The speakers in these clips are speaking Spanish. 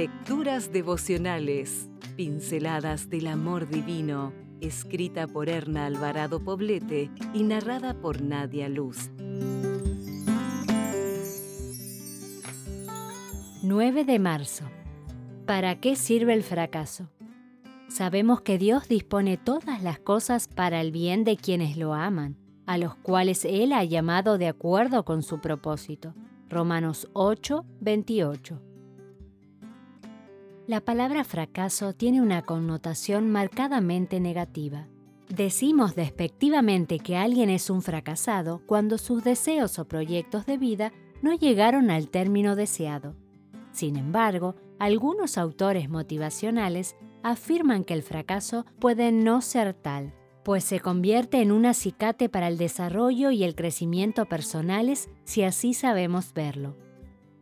Lecturas devocionales, pinceladas del amor divino, escrita por Erna Alvarado Poblete y narrada por Nadia Luz. 9 de marzo. ¿Para qué sirve el fracaso? Sabemos que Dios dispone todas las cosas para el bien de quienes lo aman, a los cuales Él ha llamado de acuerdo con su propósito. Romanos 8, 28. La palabra fracaso tiene una connotación marcadamente negativa. Decimos despectivamente que alguien es un fracasado cuando sus deseos o proyectos de vida no llegaron al término deseado. Sin embargo, algunos autores motivacionales afirman que el fracaso puede no ser tal, pues se convierte en un acicate para el desarrollo y el crecimiento personales si así sabemos verlo.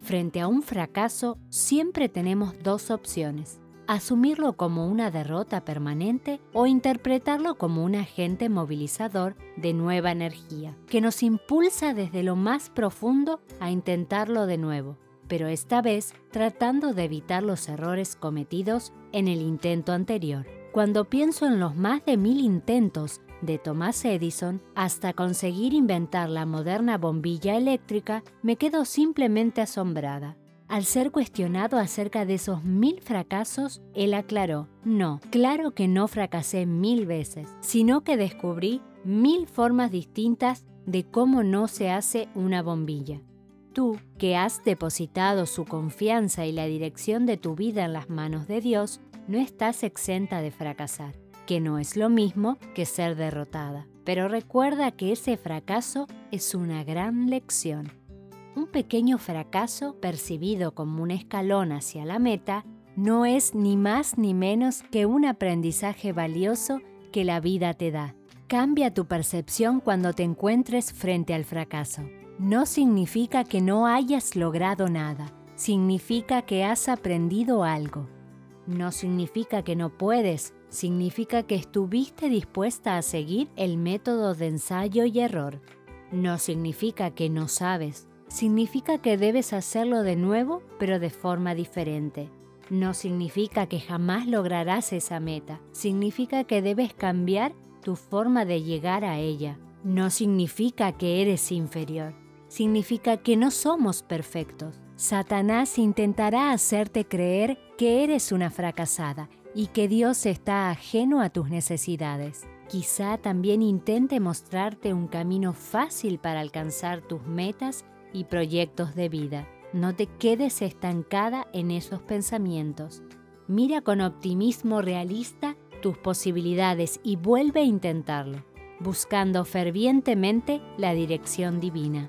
Frente a un fracaso siempre tenemos dos opciones, asumirlo como una derrota permanente o interpretarlo como un agente movilizador de nueva energía, que nos impulsa desde lo más profundo a intentarlo de nuevo, pero esta vez tratando de evitar los errores cometidos en el intento anterior. Cuando pienso en los más de mil intentos de Thomas Edison hasta conseguir inventar la moderna bombilla eléctrica, me quedo simplemente asombrada. Al ser cuestionado acerca de esos mil fracasos, él aclaró, no, claro que no fracasé mil veces, sino que descubrí mil formas distintas de cómo no se hace una bombilla. Tú, que has depositado su confianza y la dirección de tu vida en las manos de Dios, no estás exenta de fracasar que no es lo mismo que ser derrotada. Pero recuerda que ese fracaso es una gran lección. Un pequeño fracaso percibido como un escalón hacia la meta no es ni más ni menos que un aprendizaje valioso que la vida te da. Cambia tu percepción cuando te encuentres frente al fracaso. No significa que no hayas logrado nada, significa que has aprendido algo. No significa que no puedes significa que estuviste dispuesta a seguir el método de ensayo y error. No significa que no sabes, significa que debes hacerlo de nuevo pero de forma diferente. No significa que jamás lograrás esa meta, significa que debes cambiar tu forma de llegar a ella. No significa que eres inferior, significa que no somos perfectos. Satanás intentará hacerte creer que eres una fracasada y que Dios está ajeno a tus necesidades. Quizá también intente mostrarte un camino fácil para alcanzar tus metas y proyectos de vida. No te quedes estancada en esos pensamientos. Mira con optimismo realista tus posibilidades y vuelve a intentarlo, buscando fervientemente la dirección divina.